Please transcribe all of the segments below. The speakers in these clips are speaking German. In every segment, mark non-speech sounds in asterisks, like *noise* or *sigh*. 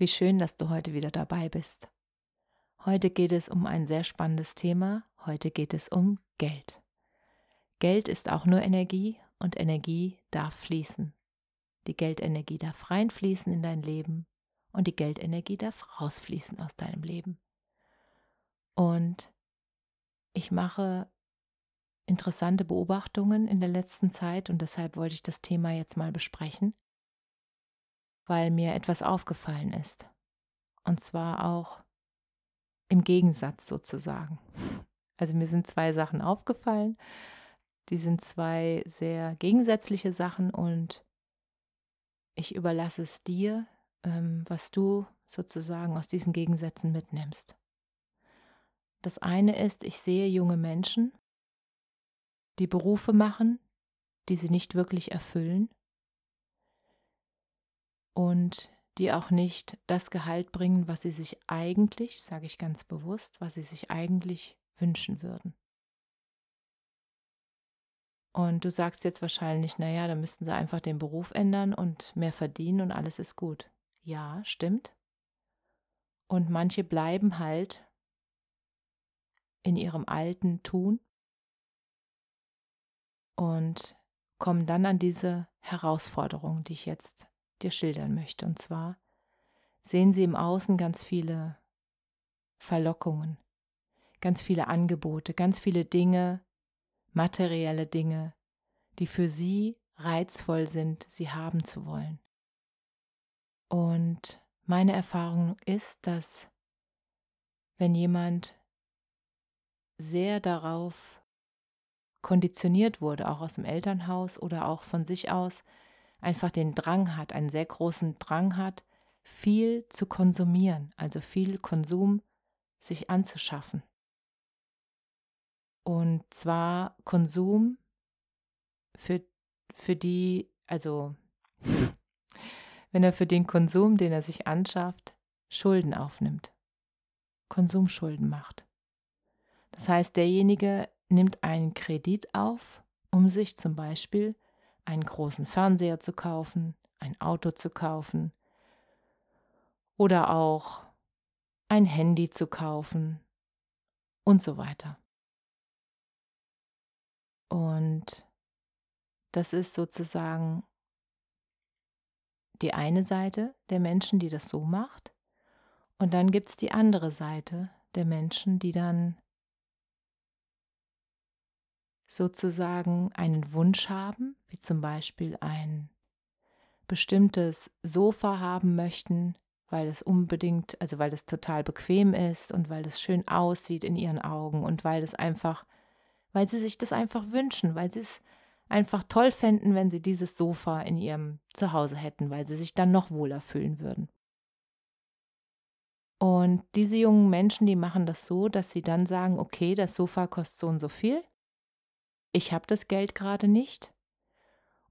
Wie schön, dass du heute wieder dabei bist. Heute geht es um ein sehr spannendes Thema. Heute geht es um Geld. Geld ist auch nur Energie und Energie darf fließen. Die Geldenergie darf reinfließen in dein Leben und die Geldenergie darf rausfließen aus deinem Leben. Und ich mache interessante Beobachtungen in der letzten Zeit und deshalb wollte ich das Thema jetzt mal besprechen weil mir etwas aufgefallen ist. Und zwar auch im Gegensatz sozusagen. Also mir sind zwei Sachen aufgefallen. Die sind zwei sehr gegensätzliche Sachen und ich überlasse es dir, ähm, was du sozusagen aus diesen Gegensätzen mitnimmst. Das eine ist, ich sehe junge Menschen, die Berufe machen, die sie nicht wirklich erfüllen und die auch nicht das Gehalt bringen, was sie sich eigentlich, sage ich ganz bewusst, was sie sich eigentlich wünschen würden. Und du sagst jetzt wahrscheinlich, naja, da müssten sie einfach den Beruf ändern und mehr verdienen und alles ist gut. Ja, stimmt. Und manche bleiben halt in ihrem alten Tun und kommen dann an diese Herausforderung, die ich jetzt dir schildern möchte. Und zwar sehen Sie im Außen ganz viele Verlockungen, ganz viele Angebote, ganz viele Dinge, materielle Dinge, die für Sie reizvoll sind, sie haben zu wollen. Und meine Erfahrung ist, dass wenn jemand sehr darauf konditioniert wurde, auch aus dem Elternhaus oder auch von sich aus, einfach den Drang hat, einen sehr großen Drang hat, viel zu konsumieren, also viel Konsum sich anzuschaffen. Und zwar Konsum für, für die, also *laughs* wenn er für den Konsum, den er sich anschafft, Schulden aufnimmt, Konsumschulden macht. Das heißt, derjenige nimmt einen Kredit auf, um sich zum Beispiel einen großen Fernseher zu kaufen, ein Auto zu kaufen oder auch ein Handy zu kaufen und so weiter. Und das ist sozusagen die eine Seite der Menschen, die das so macht. Und dann gibt es die andere Seite der Menschen, die dann sozusagen einen Wunsch haben, wie zum Beispiel ein bestimmtes Sofa haben möchten, weil es unbedingt, also weil es total bequem ist und weil es schön aussieht in ihren Augen und weil es einfach, weil sie sich das einfach wünschen, weil sie es einfach toll fänden, wenn sie dieses Sofa in ihrem Zuhause hätten, weil sie sich dann noch wohler fühlen würden. Und diese jungen Menschen, die machen das so, dass sie dann sagen, okay, das Sofa kostet so und so viel ich habe das Geld gerade nicht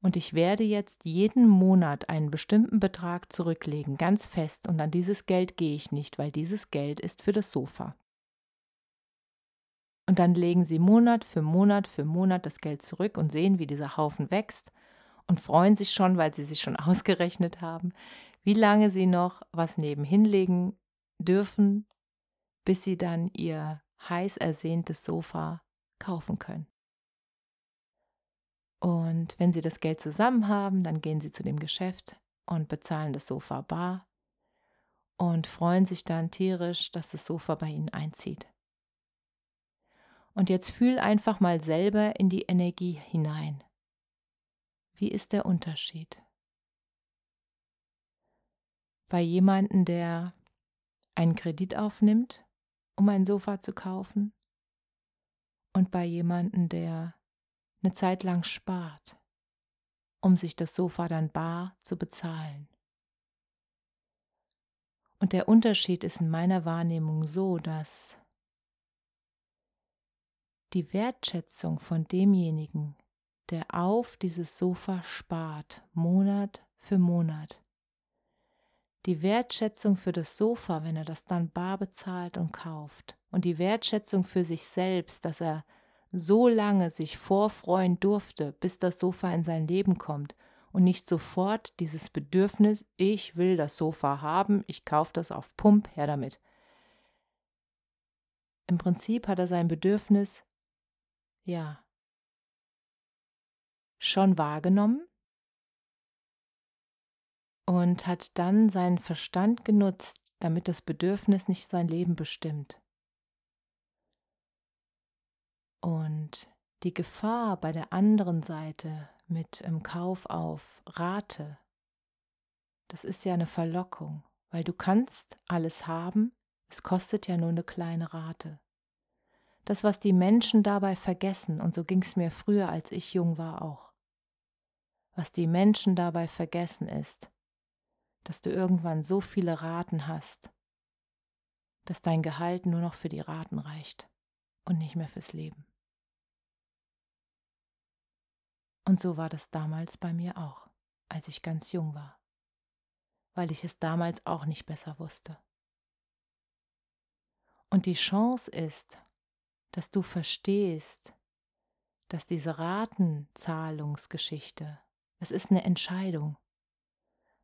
und ich werde jetzt jeden Monat einen bestimmten Betrag zurücklegen, ganz fest, und an dieses Geld gehe ich nicht, weil dieses Geld ist für das Sofa. Und dann legen sie Monat für Monat für Monat das Geld zurück und sehen, wie dieser Haufen wächst und freuen sich schon, weil sie sich schon *laughs* ausgerechnet haben, wie lange sie noch was nebenhin legen dürfen, bis sie dann ihr heiß ersehntes Sofa kaufen können. Und wenn sie das Geld zusammen haben, dann gehen sie zu dem Geschäft und bezahlen das Sofa bar und freuen sich dann tierisch, dass das Sofa bei ihnen einzieht. Und jetzt fühl einfach mal selber in die Energie hinein. Wie ist der Unterschied? Bei jemandem, der einen Kredit aufnimmt, um ein Sofa zu kaufen, und bei jemandem, der eine Zeit lang spart, um sich das Sofa dann bar zu bezahlen. Und der Unterschied ist in meiner Wahrnehmung so, dass die Wertschätzung von demjenigen, der auf dieses Sofa spart, Monat für Monat, die Wertschätzung für das Sofa, wenn er das dann bar bezahlt und kauft, und die Wertschätzung für sich selbst, dass er so lange sich vorfreuen durfte, bis das Sofa in sein Leben kommt und nicht sofort dieses Bedürfnis, ich will das Sofa haben, ich kaufe das auf Pump, her damit. Im Prinzip hat er sein Bedürfnis, ja, schon wahrgenommen und hat dann seinen Verstand genutzt, damit das Bedürfnis nicht sein Leben bestimmt. Und die Gefahr bei der anderen Seite mit im Kauf auf Rate, das ist ja eine Verlockung, weil du kannst alles haben, es kostet ja nur eine kleine Rate. Das, was die Menschen dabei vergessen, und so ging es mir früher, als ich jung war auch, was die Menschen dabei vergessen ist, dass du irgendwann so viele Raten hast, dass dein Gehalt nur noch für die Raten reicht und nicht mehr fürs Leben. Und so war das damals bei mir auch, als ich ganz jung war, weil ich es damals auch nicht besser wusste. Und die Chance ist, dass du verstehst, dass diese Ratenzahlungsgeschichte, es ist eine Entscheidung.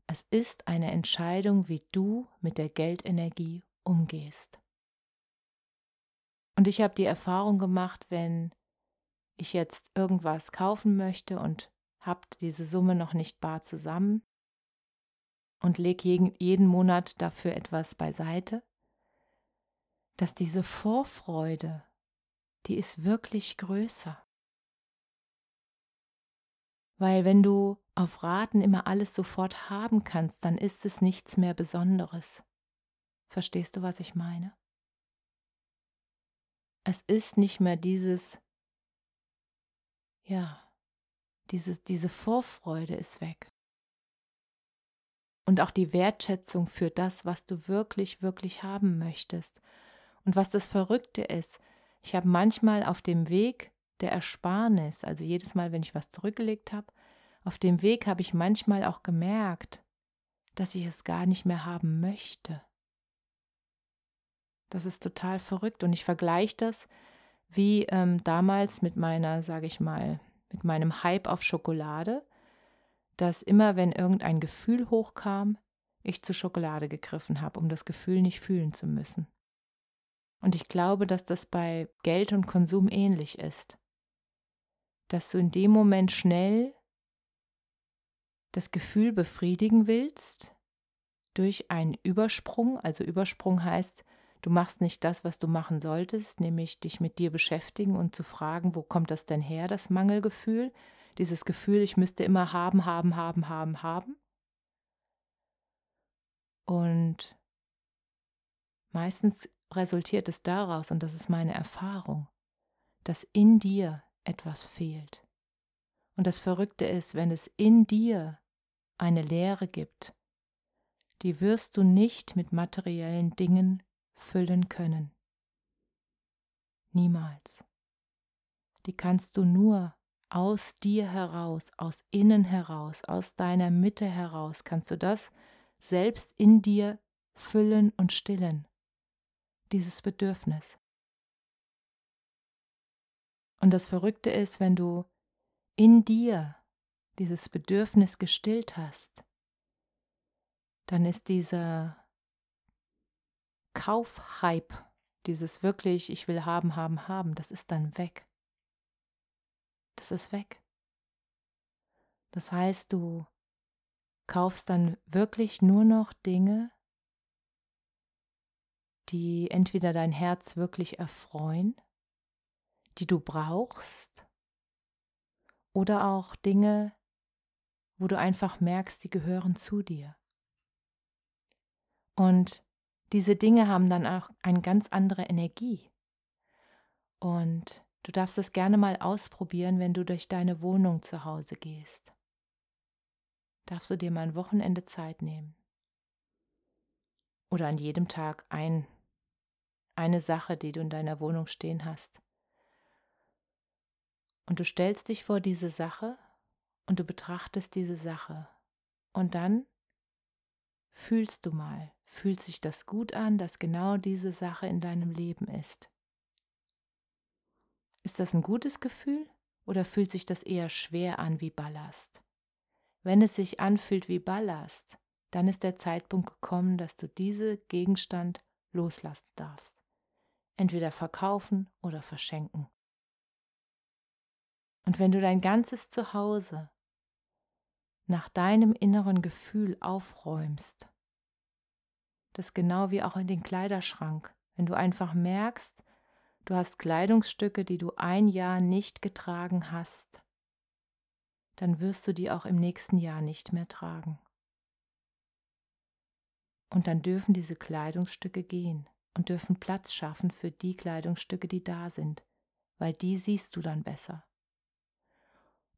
Es ist eine Entscheidung, wie du mit der Geldenergie umgehst. Und ich habe die Erfahrung gemacht, wenn ich jetzt irgendwas kaufen möchte und habe diese Summe noch nicht bar zusammen und lege jeden, jeden Monat dafür etwas beiseite, dass diese Vorfreude, die ist wirklich größer. Weil wenn du auf Raten immer alles sofort haben kannst, dann ist es nichts mehr Besonderes. Verstehst du, was ich meine? Es ist nicht mehr dieses ja, diese, diese Vorfreude ist weg. Und auch die Wertschätzung für das, was du wirklich, wirklich haben möchtest. Und was das Verrückte ist, ich habe manchmal auf dem Weg der Ersparnis, also jedes Mal, wenn ich was zurückgelegt habe, auf dem Weg habe ich manchmal auch gemerkt, dass ich es gar nicht mehr haben möchte. Das ist total verrückt und ich vergleiche das wie ähm, damals mit meiner, sage ich mal, mit meinem Hype auf Schokolade, dass immer, wenn irgendein Gefühl hochkam, ich zu Schokolade gegriffen habe, um das Gefühl nicht fühlen zu müssen. Und ich glaube, dass das bei Geld und Konsum ähnlich ist. Dass du in dem Moment schnell das Gefühl befriedigen willst durch einen Übersprung. Also Übersprung heißt, Du machst nicht das, was du machen solltest, nämlich dich mit dir beschäftigen und zu fragen, wo kommt das denn her, das Mangelgefühl, dieses Gefühl, ich müsste immer haben, haben, haben, haben, haben. Und meistens resultiert es daraus, und das ist meine Erfahrung, dass in dir etwas fehlt. Und das Verrückte ist, wenn es in dir eine Leere gibt, die wirst du nicht mit materiellen Dingen füllen können. Niemals. Die kannst du nur aus dir heraus, aus innen heraus, aus deiner Mitte heraus, kannst du das selbst in dir füllen und stillen, dieses Bedürfnis. Und das Verrückte ist, wenn du in dir dieses Bedürfnis gestillt hast, dann ist dieser Kaufhype, dieses wirklich, ich will haben, haben, haben, das ist dann weg. Das ist weg. Das heißt, du kaufst dann wirklich nur noch Dinge, die entweder dein Herz wirklich erfreuen, die du brauchst, oder auch Dinge, wo du einfach merkst, die gehören zu dir. Und diese Dinge haben dann auch eine ganz andere Energie. Und du darfst es gerne mal ausprobieren, wenn du durch deine Wohnung zu Hause gehst. Darfst du dir mal ein Wochenende Zeit nehmen. Oder an jedem Tag ein, eine Sache, die du in deiner Wohnung stehen hast. Und du stellst dich vor diese Sache und du betrachtest diese Sache. Und dann fühlst du mal, fühlt sich das gut an, dass genau diese Sache in deinem Leben ist. Ist das ein gutes Gefühl oder fühlt sich das eher schwer an wie Ballast? Wenn es sich anfühlt wie Ballast, dann ist der Zeitpunkt gekommen, dass du diese Gegenstand loslassen darfst. Entweder verkaufen oder verschenken. Und wenn du dein ganzes Zuhause nach deinem inneren Gefühl aufräumst, das genau wie auch in den Kleiderschrank, wenn du einfach merkst, du hast Kleidungsstücke, die du ein Jahr nicht getragen hast, dann wirst du die auch im nächsten Jahr nicht mehr tragen. Und dann dürfen diese Kleidungsstücke gehen und dürfen Platz schaffen für die Kleidungsstücke, die da sind, weil die siehst du dann besser.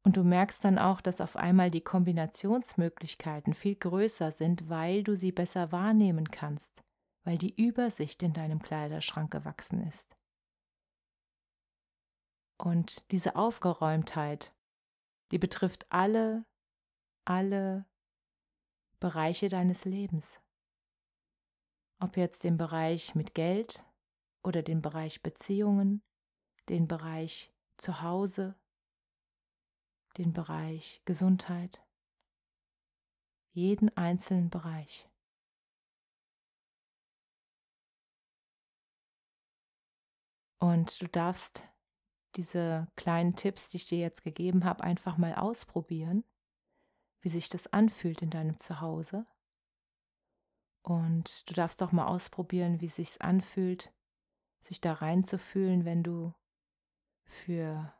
Und du merkst dann auch, dass auf einmal die Kombinationsmöglichkeiten viel größer sind, weil du sie besser wahrnehmen kannst, weil die Übersicht in deinem Kleiderschrank gewachsen ist. Und diese Aufgeräumtheit, die betrifft alle, alle Bereiche deines Lebens. Ob jetzt den Bereich mit Geld oder den Bereich Beziehungen, den Bereich Zuhause, den Bereich Gesundheit, jeden einzelnen Bereich. Und du darfst diese kleinen Tipps, die ich dir jetzt gegeben habe, einfach mal ausprobieren, wie sich das anfühlt in deinem Zuhause. Und du darfst auch mal ausprobieren, wie sich anfühlt, sich da reinzufühlen, wenn du für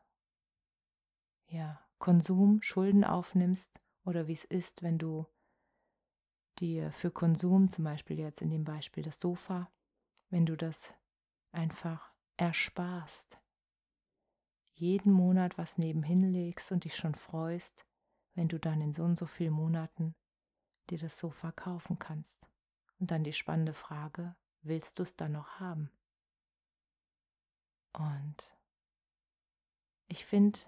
ja, Konsum Schulden aufnimmst oder wie es ist, wenn du dir für Konsum, zum Beispiel jetzt in dem Beispiel das Sofa, wenn du das einfach ersparst, jeden Monat was nebenhin legst und dich schon freust, wenn du dann in so und so vielen Monaten dir das Sofa kaufen kannst. Und dann die spannende Frage, willst du es dann noch haben? Und ich finde,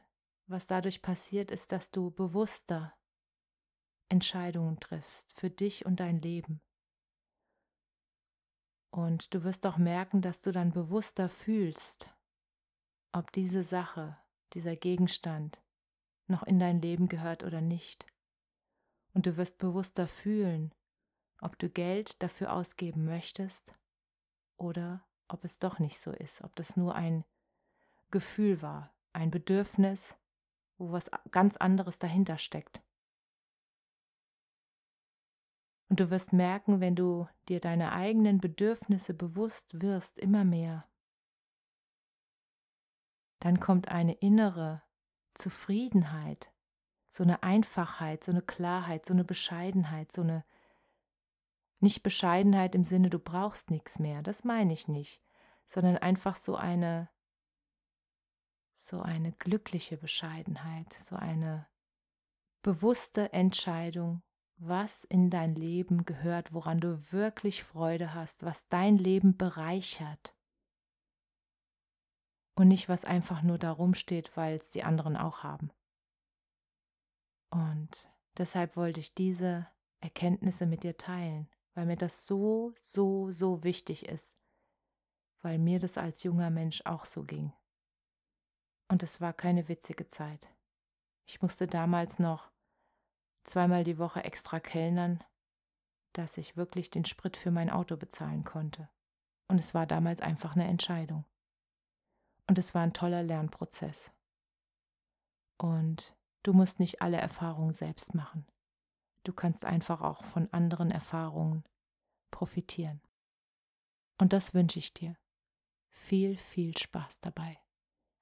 was dadurch passiert, ist, dass du bewusster Entscheidungen triffst für dich und dein Leben. Und du wirst auch merken, dass du dann bewusster fühlst, ob diese Sache, dieser Gegenstand noch in dein Leben gehört oder nicht. Und du wirst bewusster fühlen, ob du Geld dafür ausgeben möchtest oder ob es doch nicht so ist, ob das nur ein Gefühl war, ein Bedürfnis, wo was ganz anderes dahinter steckt. Und du wirst merken, wenn du dir deine eigenen Bedürfnisse bewusst wirst, immer mehr, dann kommt eine innere Zufriedenheit, so eine Einfachheit, so eine Klarheit, so eine Bescheidenheit, so eine nicht Bescheidenheit im Sinne, du brauchst nichts mehr, das meine ich nicht, sondern einfach so eine so eine glückliche Bescheidenheit, so eine bewusste Entscheidung, was in dein Leben gehört, woran du wirklich Freude hast, was dein Leben bereichert. Und nicht, was einfach nur darum steht, weil es die anderen auch haben. Und deshalb wollte ich diese Erkenntnisse mit dir teilen, weil mir das so, so, so wichtig ist, weil mir das als junger Mensch auch so ging. Und es war keine witzige Zeit. Ich musste damals noch zweimal die Woche extra kellnern, dass ich wirklich den Sprit für mein Auto bezahlen konnte. Und es war damals einfach eine Entscheidung. Und es war ein toller Lernprozess. Und du musst nicht alle Erfahrungen selbst machen. Du kannst einfach auch von anderen Erfahrungen profitieren. Und das wünsche ich dir. Viel, viel Spaß dabei.